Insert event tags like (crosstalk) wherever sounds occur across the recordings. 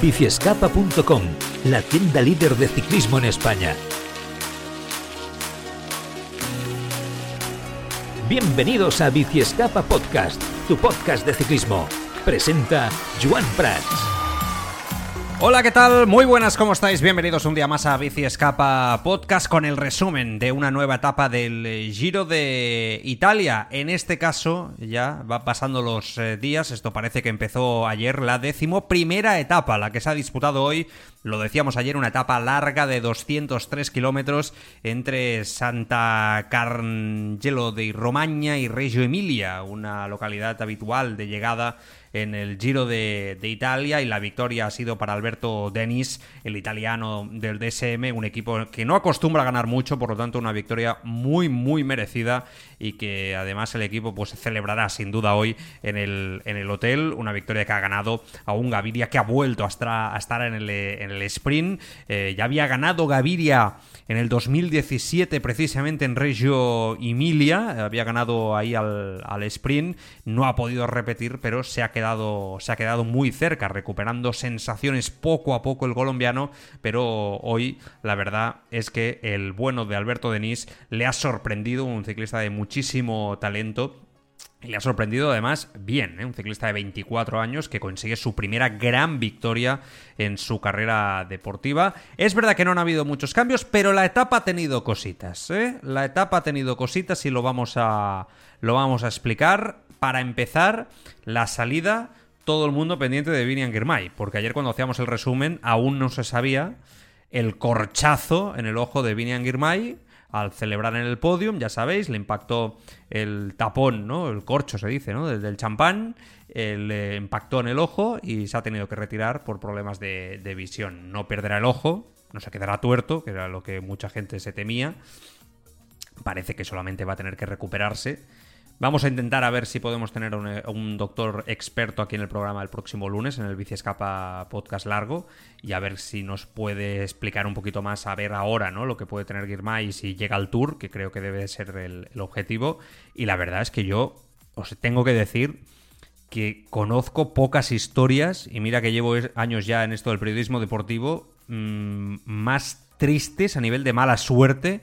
biciescapa.com, la tienda líder de ciclismo en España. Bienvenidos a Biciescapa Podcast, tu podcast de ciclismo. Presenta Joan Prats. Hola, ¿qué tal? Muy buenas, ¿cómo estáis? Bienvenidos un día más a Bici Escapa Podcast con el resumen de una nueva etapa del eh, Giro de Italia. En este caso, ya va pasando los eh, días, esto parece que empezó ayer la décimo primera etapa, la que se ha disputado hoy lo decíamos ayer, una etapa larga de 203 kilómetros entre Santa Carngelo de Romagna y Reggio Emilia, una localidad habitual de llegada en el Giro de, Italia y la victoria ha sido para Alberto Denis, el italiano del DSM, un equipo que no acostumbra a ganar mucho, por lo tanto una victoria muy muy merecida y que además el equipo pues celebrará sin duda hoy en el, en el hotel, una victoria que ha ganado a un Gaviria que ha vuelto a estar, en, el, en el sprint, eh, ya había ganado Gaviria en el 2017 precisamente en Reggio Emilia, había ganado ahí al, al sprint, no ha podido repetir, pero se ha quedado, se ha quedado muy cerca, recuperando sensaciones poco a poco el colombiano, pero hoy la verdad es que el bueno de Alberto Denis le ha sorprendido, un ciclista de muchísimo talento y le ha sorprendido además bien, ¿eh? un ciclista de 24 años que consigue su primera gran victoria en su carrera deportiva. Es verdad que no han habido muchos cambios, pero la etapa ha tenido cositas. ¿eh? La etapa ha tenido cositas y lo vamos a, lo vamos a explicar. Para empezar, la salida, todo el mundo pendiente de Vinian Girmay, porque ayer cuando hacíamos el resumen aún no se sabía el corchazo en el ojo de Vinian Girmay al celebrar en el podium, ya sabéis, le impactó el tapón, ¿no? El corcho se dice, ¿no? Desde el champán, eh, le impactó en el ojo y se ha tenido que retirar por problemas de, de visión. No perderá el ojo, no se quedará tuerto, que era lo que mucha gente se temía. Parece que solamente va a tener que recuperarse Vamos a intentar a ver si podemos tener eh, un, doctor experto aquí en el programa el próximo lunes, en el Bici Escapa podcast largo, y a ver si nos puede explicar un poquito más, a ver ahora, ¿no? Lo que puede tener Girmay si llega al Tour, que creo que debe ser el, objetivo. Y la verdad es que yo os tengo que decir que conozco pocas historias, y mira que llevo años ya en esto del periodismo deportivo, mm, más tristes a nivel de mala suerte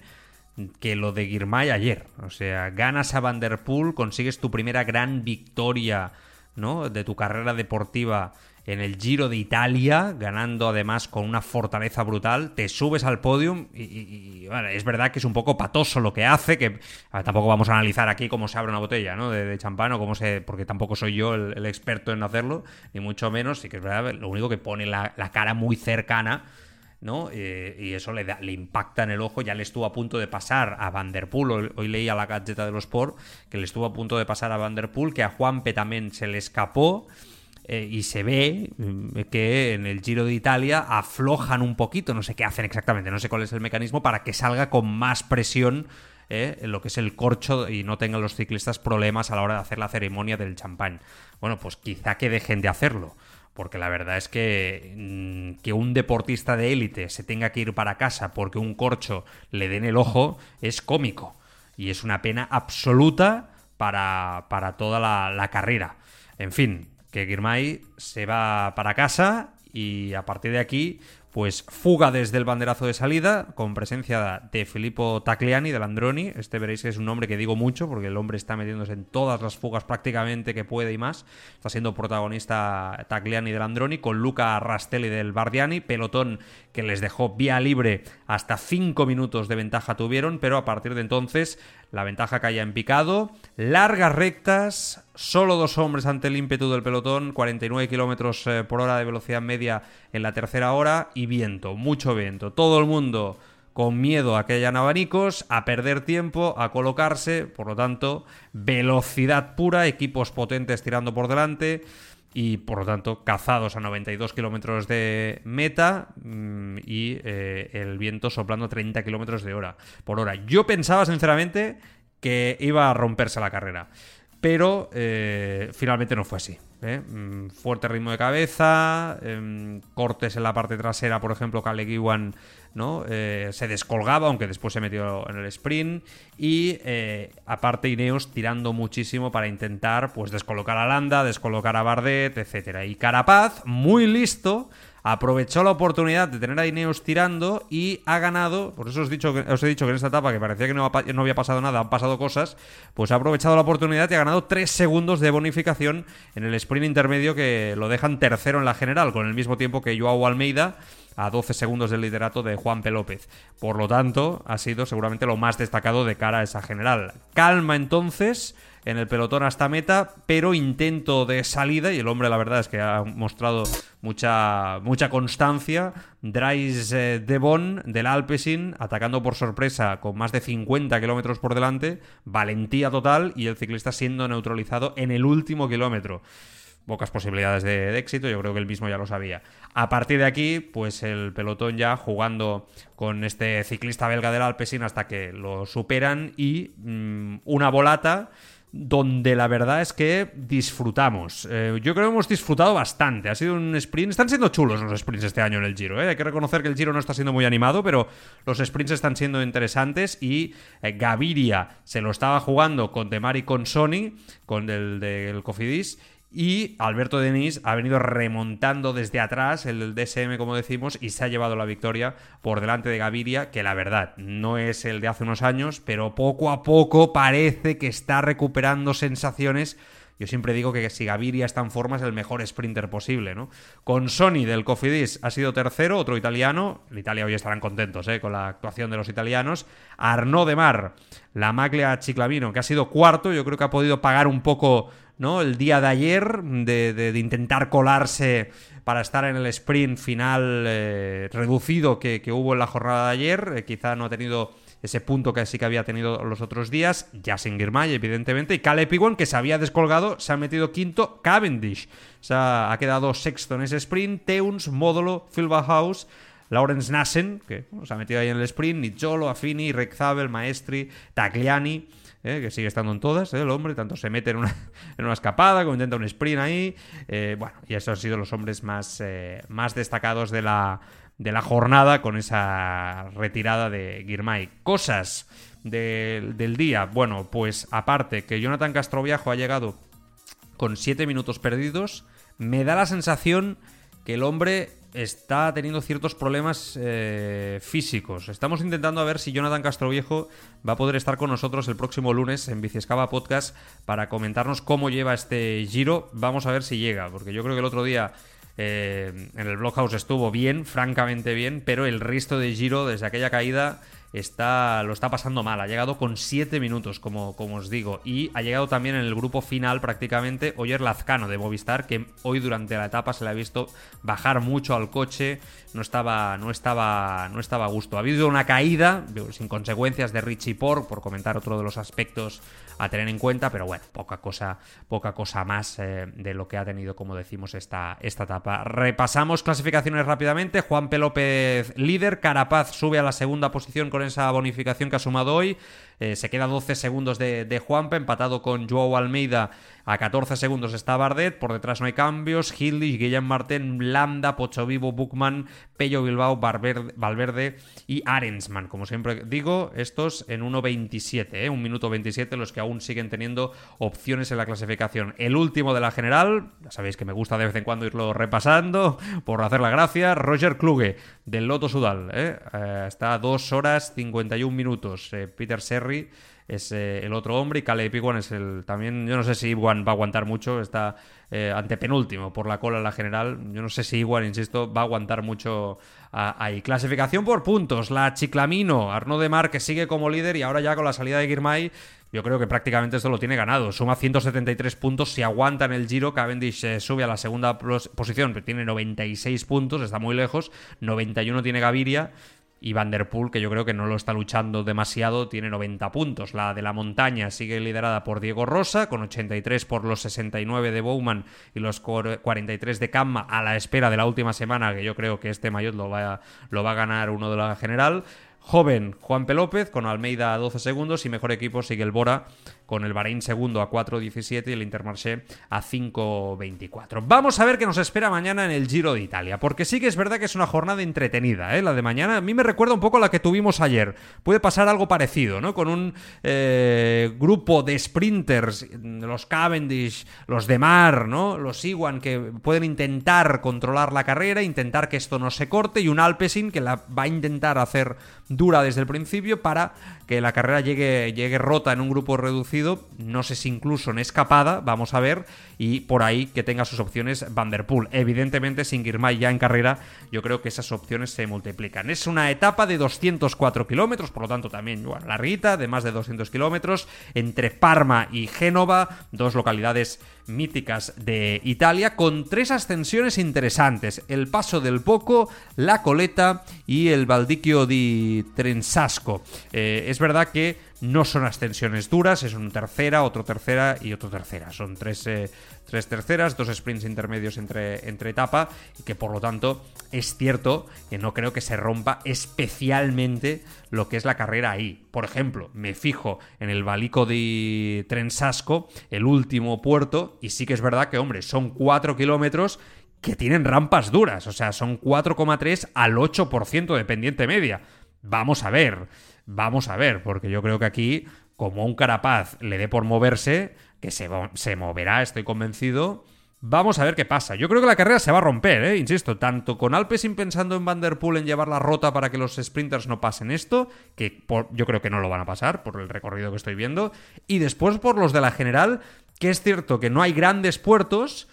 que lo de Girmay ayer. O sea, ganas a Vanderpool, consigues tu primera gran victoria ¿no? de tu carrera deportiva en el Giro de Italia, ganando además con una fortaleza brutal, te subes al podium y, es verdad que es un poco patoso lo que hace, que tampoco vamos a analizar aquí cómo se abre una botella ¿no? de, champán o cómo se... porque tampoco soy yo el, experto en hacerlo, ni mucho menos, sí que es verdad, lo único que pone la cara muy cercana ¿no? Eh, y eso le, le impacta en el ojo. Ya le estuvo a punto de pasar a Vanderpool. Hoy, leía la galleta de los Sport que le estuvo a punto de pasar a Vanderpool, que a Juanpe también se le escapó. Eh, y se ve mm, que en el Giro de Italia aflojan un poquito, no sé qué hacen exactamente, no sé cuál es el mecanismo para que salga con más presión eh, lo que es el corcho y no tengan los ciclistas problemas a la hora de hacer la ceremonia del champán. Bueno, pues quizá que dejen de hacerlo porque la verdad es que mm, que un deportista de élite se tenga que ir para casa porque un corcho le den el ojo es cómico y es una pena absoluta para, para toda la, la, carrera. En fin, que Girmay se va para casa y a partir de aquí pues fuga desde el banderazo de salida, con presencia de Filippo Tagliani, del Androni. Este veréis que es un nombre que digo mucho, porque el hombre está metiéndose en todas las fugas prácticamente que puede y más. Está siendo protagonista Tagliani del Androni, con Luca Rastelli del Bardiani, pelotón que les dejó vía libre hasta 5 minutos de ventaja tuvieron, pero a partir de entonces la ventaja caía en picado, largas rectas, solo dos hombres ante el ímpetu del pelotón, 49 kilómetros eh, por hora de velocidad media en la tercera hora y viento, mucho viento. Todo el mundo con miedo a que hayan abanicos, a perder tiempo, a colocarse, por lo tanto, velocidad pura, equipos potentes tirando por delante y por lo tanto cazados a 92 kilómetros de meta mm, y eh, el viento soplando 30 kilómetros de hora por hora. Yo pensaba sinceramente que iba a romperse la carrera, pero eh, finalmente no fue así. ¿eh? Mm, fuerte ritmo de cabeza, em, cortes en la parte trasera, por ejemplo, Iwan ¿no? Eh, se descolgaba, aunque después se metió en el sprint. Y eh, aparte Ineos tirando muchísimo para intentar pues descolocar a Landa, descolocar a Bardet, etcétera. Y Carapaz, muy listo, aprovechó la oportunidad de tener a Ineos tirando y ha ganado, por eso os dicho que, os he dicho que en esta etapa que parecía que no, no, había pasado nada, han pasado cosas, pues ha aprovechado la oportunidad y ha ganado 3 segundos de bonificación en el sprint intermedio que lo dejan tercero en la general, con el mismo tiempo que Joao Almeida a 12 segundos del liderato de Juan P. López. Por lo tanto, ha sido seguramente lo más destacado de cara a esa general. Calma entonces en el pelotón hasta meta, pero intento de salida, y el hombre la verdad es que ha mostrado mucha, mucha constancia. Dries eh, Devon del Alpecin atacando por sorpresa con más de 50 kilómetros por delante, valentía total y el ciclista siendo neutralizado en el último kilómetro pocas posibilidades de, éxito, yo creo que él mismo ya lo sabía. A partir de aquí, pues el pelotón ya jugando con este ciclista belga del Alpecin hasta que lo superan y mm, una volata donde la verdad es que disfrutamos. Eh, yo creo que hemos disfrutado bastante. Ha sido un sprint. Están siendo chulos los sprints este año en el Giro. ¿eh? Hay que reconocer que el Giro no está siendo muy animado, pero los sprints están siendo interesantes. Y eh, Gaviria se lo estaba jugando con Demar y con Sony, con el del Cofidis. Y Alberto Denis ha venido remontando desde atrás el DSM, como decimos, y se ha llevado la victoria por delante de Gaviria, que la verdad no es el de hace unos años, pero poco a poco parece que está recuperando sensaciones. Yo siempre digo que si Gaviria está en forma es el mejor sprinter posible, ¿no? Con Sony del Cofidis ha sido tercero, otro italiano. En Italia hoy estarán contentos ¿eh? con la actuación de los italianos. Arnaud de Mar, la Maglia Chiclavino, que ha sido cuarto. Yo creo que ha podido pagar un poco ¿no? El día de ayer, de, intentar colarse para estar en el sprint final eh, reducido que, hubo en la jornada de ayer. Eh, quizá no ha tenido ese punto que sí que había tenido los otros días. Ya sin Girmay, evidentemente. Y Caleb Ewan, que se había descolgado, se ha metido quinto. Cavendish o sea, ha quedado sexto en ese sprint. Teuns, Módulo, House. Lawrence Nassen, que se ha metido ahí en el sprint, Nicholo, Affini, Zabel, Maestri, Tagliani. ¿eh? que sigue estando en todas, ¿eh? el hombre, tanto se mete en una, (laughs) en una escapada como intenta un sprint ahí. Eh, bueno, y esos han sido los hombres más, más destacados de la, de la jornada con esa retirada de Girmay. Cosas del día, bueno, pues aparte que Jonathan Castroviejo ha llegado con 7 minutos perdidos, me da la sensación que el hombre está teniendo ciertos problemas eh, físicos. Estamos intentando a ver si Jonathan Castroviejo va a poder estar con nosotros el próximo lunes en Biciescava Podcast para comentarnos cómo lleva este giro. Vamos a ver si llega, porque yo creo que el otro día eh, en el Blockhouse estuvo bien, francamente bien, pero el resto de giro desde aquella caída está, lo está pasando mal. Ha llegado con 7 minutos, como, como os digo. Y ha llegado también en el grupo final prácticamente Oyer Lazcano de Movistar, que hoy durante la etapa se le ha visto bajar mucho al coche. No estaba, no estaba, no estaba a gusto. Ha habido una caída, sin consecuencias, de Richie Por, por comentar otro de los aspectos a tener en cuenta, pero bueno, poca cosa, poca cosa más eh, de lo que ha tenido, como decimos, esta, esta etapa. Repasamos clasificaciones rápidamente. Juan P. López líder, Carapaz sube a la segunda posición esa bonificación que ha sumado hoy. Eh, se queda 12 segundos de, de Juanpa, empatado con Joao Almeida. A 14 segundos está Bardet, por detrás no hay cambios. Hillich, Guillem Martin, Landa, Vivo, Buchmann, Pello Bilbao, Valverde y Arensman. Como siempre digo, estos en 1.27, ¿eh? un minuto 27, los que aún siguen teniendo opciones en la clasificación. El último de la general, ya sabéis que me gusta de vez en cuando irlo repasando, por hacer la gracia, Roger Kluge, del Loto Sudal. ¿eh? Eh, está a 2 horas 51 minutos. Peter Serra es eh, el otro hombre y Caleb Iwan es el también yo no sé si Iwan va a aguantar mucho está eh, antepenúltimo por la cola en la general yo no sé si Iwan insisto va a aguantar mucho ahí clasificación por puntos la Chiclamino Arnaud de Mar que sigue como líder y ahora ya con la salida de Girmay yo creo que prácticamente esto lo tiene ganado. Suma 173 puntos. Si aguanta en el Giro, Cavendish eh, sube a la segunda posición, pero tiene 96 puntos, está muy lejos. 91 tiene Gaviria y Van Der Poel, que yo creo que no lo está luchando demasiado, tiene 90 puntos. La de la montaña sigue liderada por Diego Rosa, con 83 por los 69 de Bowman y los 43 de Kamma, a la espera de la última semana, que yo creo que este maillot lo va, lo va a ganar uno de la general. Joven Juan P. López con Almeida a 12 segundos y mejor equipo sigue el Bora con el Bahrein segundo a 4.17 y el Intermarché a 5.24. Vamos a ver qué nos espera mañana en el Giro de Italia, porque sí que es verdad que es una jornada entretenida, ¿eh? la de mañana. A mí me recuerda un poco la que tuvimos ayer. Puede pasar algo parecido, ¿no? Con un eh, grupo de sprinters, los Cavendish, los de Mar, ¿no? Los Iwan que pueden intentar controlar la carrera, intentar que esto no se corte y un Alpecin que la va a intentar hacer dura desde el principio para que la carrera llegue, llegue rota en un grupo reducido, no sé si incluso en escapada, vamos a ver, y por ahí que tenga sus opciones Van Der Poel. Evidentemente, sin Girmay ya en carrera, yo creo que esas opciones se multiplican. Es una etapa de 204 kilómetros, por lo tanto también bueno, larguita, de más de 200 kilómetros, entre Parma y Génova, dos localidades míticas de Italia, con tres ascensiones interesantes: el paso del Poco, la Coleta y el Valdicchio di Trensasco. Eh, es verdad que no son ascensiones duras, es un tercera, otro tercera y otro tercera. Son tres, eh, tres terceras, dos sprints intermedios entre, entre etapa y que por lo tanto es cierto que no creo que se rompa especialmente lo que es la carrera ahí. Por ejemplo, me fijo en el Balico de Trensasco, el último puerto, y sí que es verdad que, hombre, son 4 kilómetros que tienen rampas duras, o sea, son 4,3 al 8% de pendiente media. Vamos a ver, vamos a ver, porque yo creo que aquí, como un carapaz le dé por moverse, que se, se moverá, estoy convencido, Vamos a ver qué pasa. Yo creo que la carrera se va a romper, ¿eh? insisto, tanto con Alpecin pensando en Van Der Poel en llevar la rota para que los sprinters no pasen esto, que yo creo que no lo van a pasar por el recorrido que estoy viendo, y después por los de la general, que es cierto que no hay grandes puertos,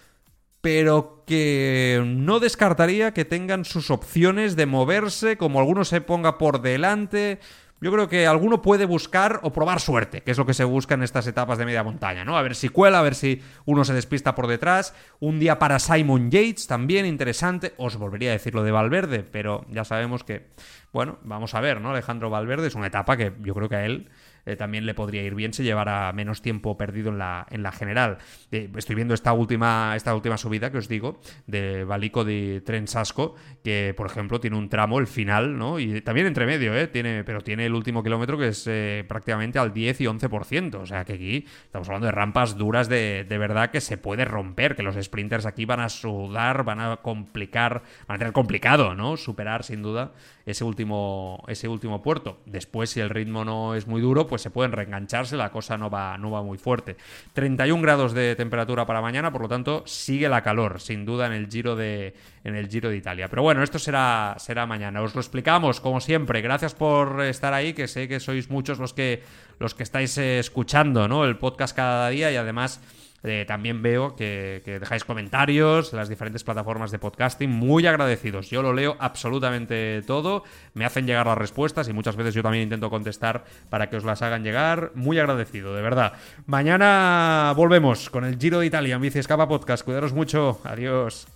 pero que no descartaría que tengan sus opciones de moverse, como alguno se ponga por delante. Yo creo que alguno puede buscar o probar suerte, que es lo que se busca en estas etapas de media montaña, ¿no? A ver si cuela, a ver si uno se despista por detrás. Un día para Simon Yates, también interesante. Os volvería a decir lo de Valverde, pero ya sabemos que, bueno, vamos a ver, ¿no? Alejandro Valverde es una etapa que yo creo que a él eh, también le podría ir bien si llevara menos tiempo perdido en la, en la general. Eh, estoy viendo esta última, esta última subida que os digo, de Balico de Trensasco, que por ejemplo tiene un tramo, el final, ¿no? Y también entre medio, ¿eh? Tiene, pero tiene el último kilómetro que es eh, prácticamente al 10 y 11%. O sea que aquí estamos hablando de rampas duras de, de verdad que se puede romper, que los sprinters aquí van a sudar, van a complicar, van a tener complicado, ¿no? Superar sin duda ese último, ese último puerto. Después, si el ritmo no es muy duro, pues se pueden reengancharse, la cosa no va, no va muy fuerte. 31 grados de temperatura para mañana, por lo tanto, sigue la calor, sin duda, en el Giro de, en el Giro de Italia. Pero bueno, esto será, será mañana. Os lo explicamos, como siempre. Gracias por estar ahí, que sé que sois muchos los que, los que estáis eh, escuchando ¿no? el podcast cada día y además eh, también veo que, dejáis comentarios en las diferentes plataformas de podcasting. Muy agradecidos. Yo lo leo absolutamente todo. Me hacen llegar las respuestas y muchas veces yo también intento contestar para que os las hagan llegar. Muy agradecido, de verdad. Mañana volvemos con el Giro de Italia en Bici Escapa Podcast. Cuidaros mucho. Adiós.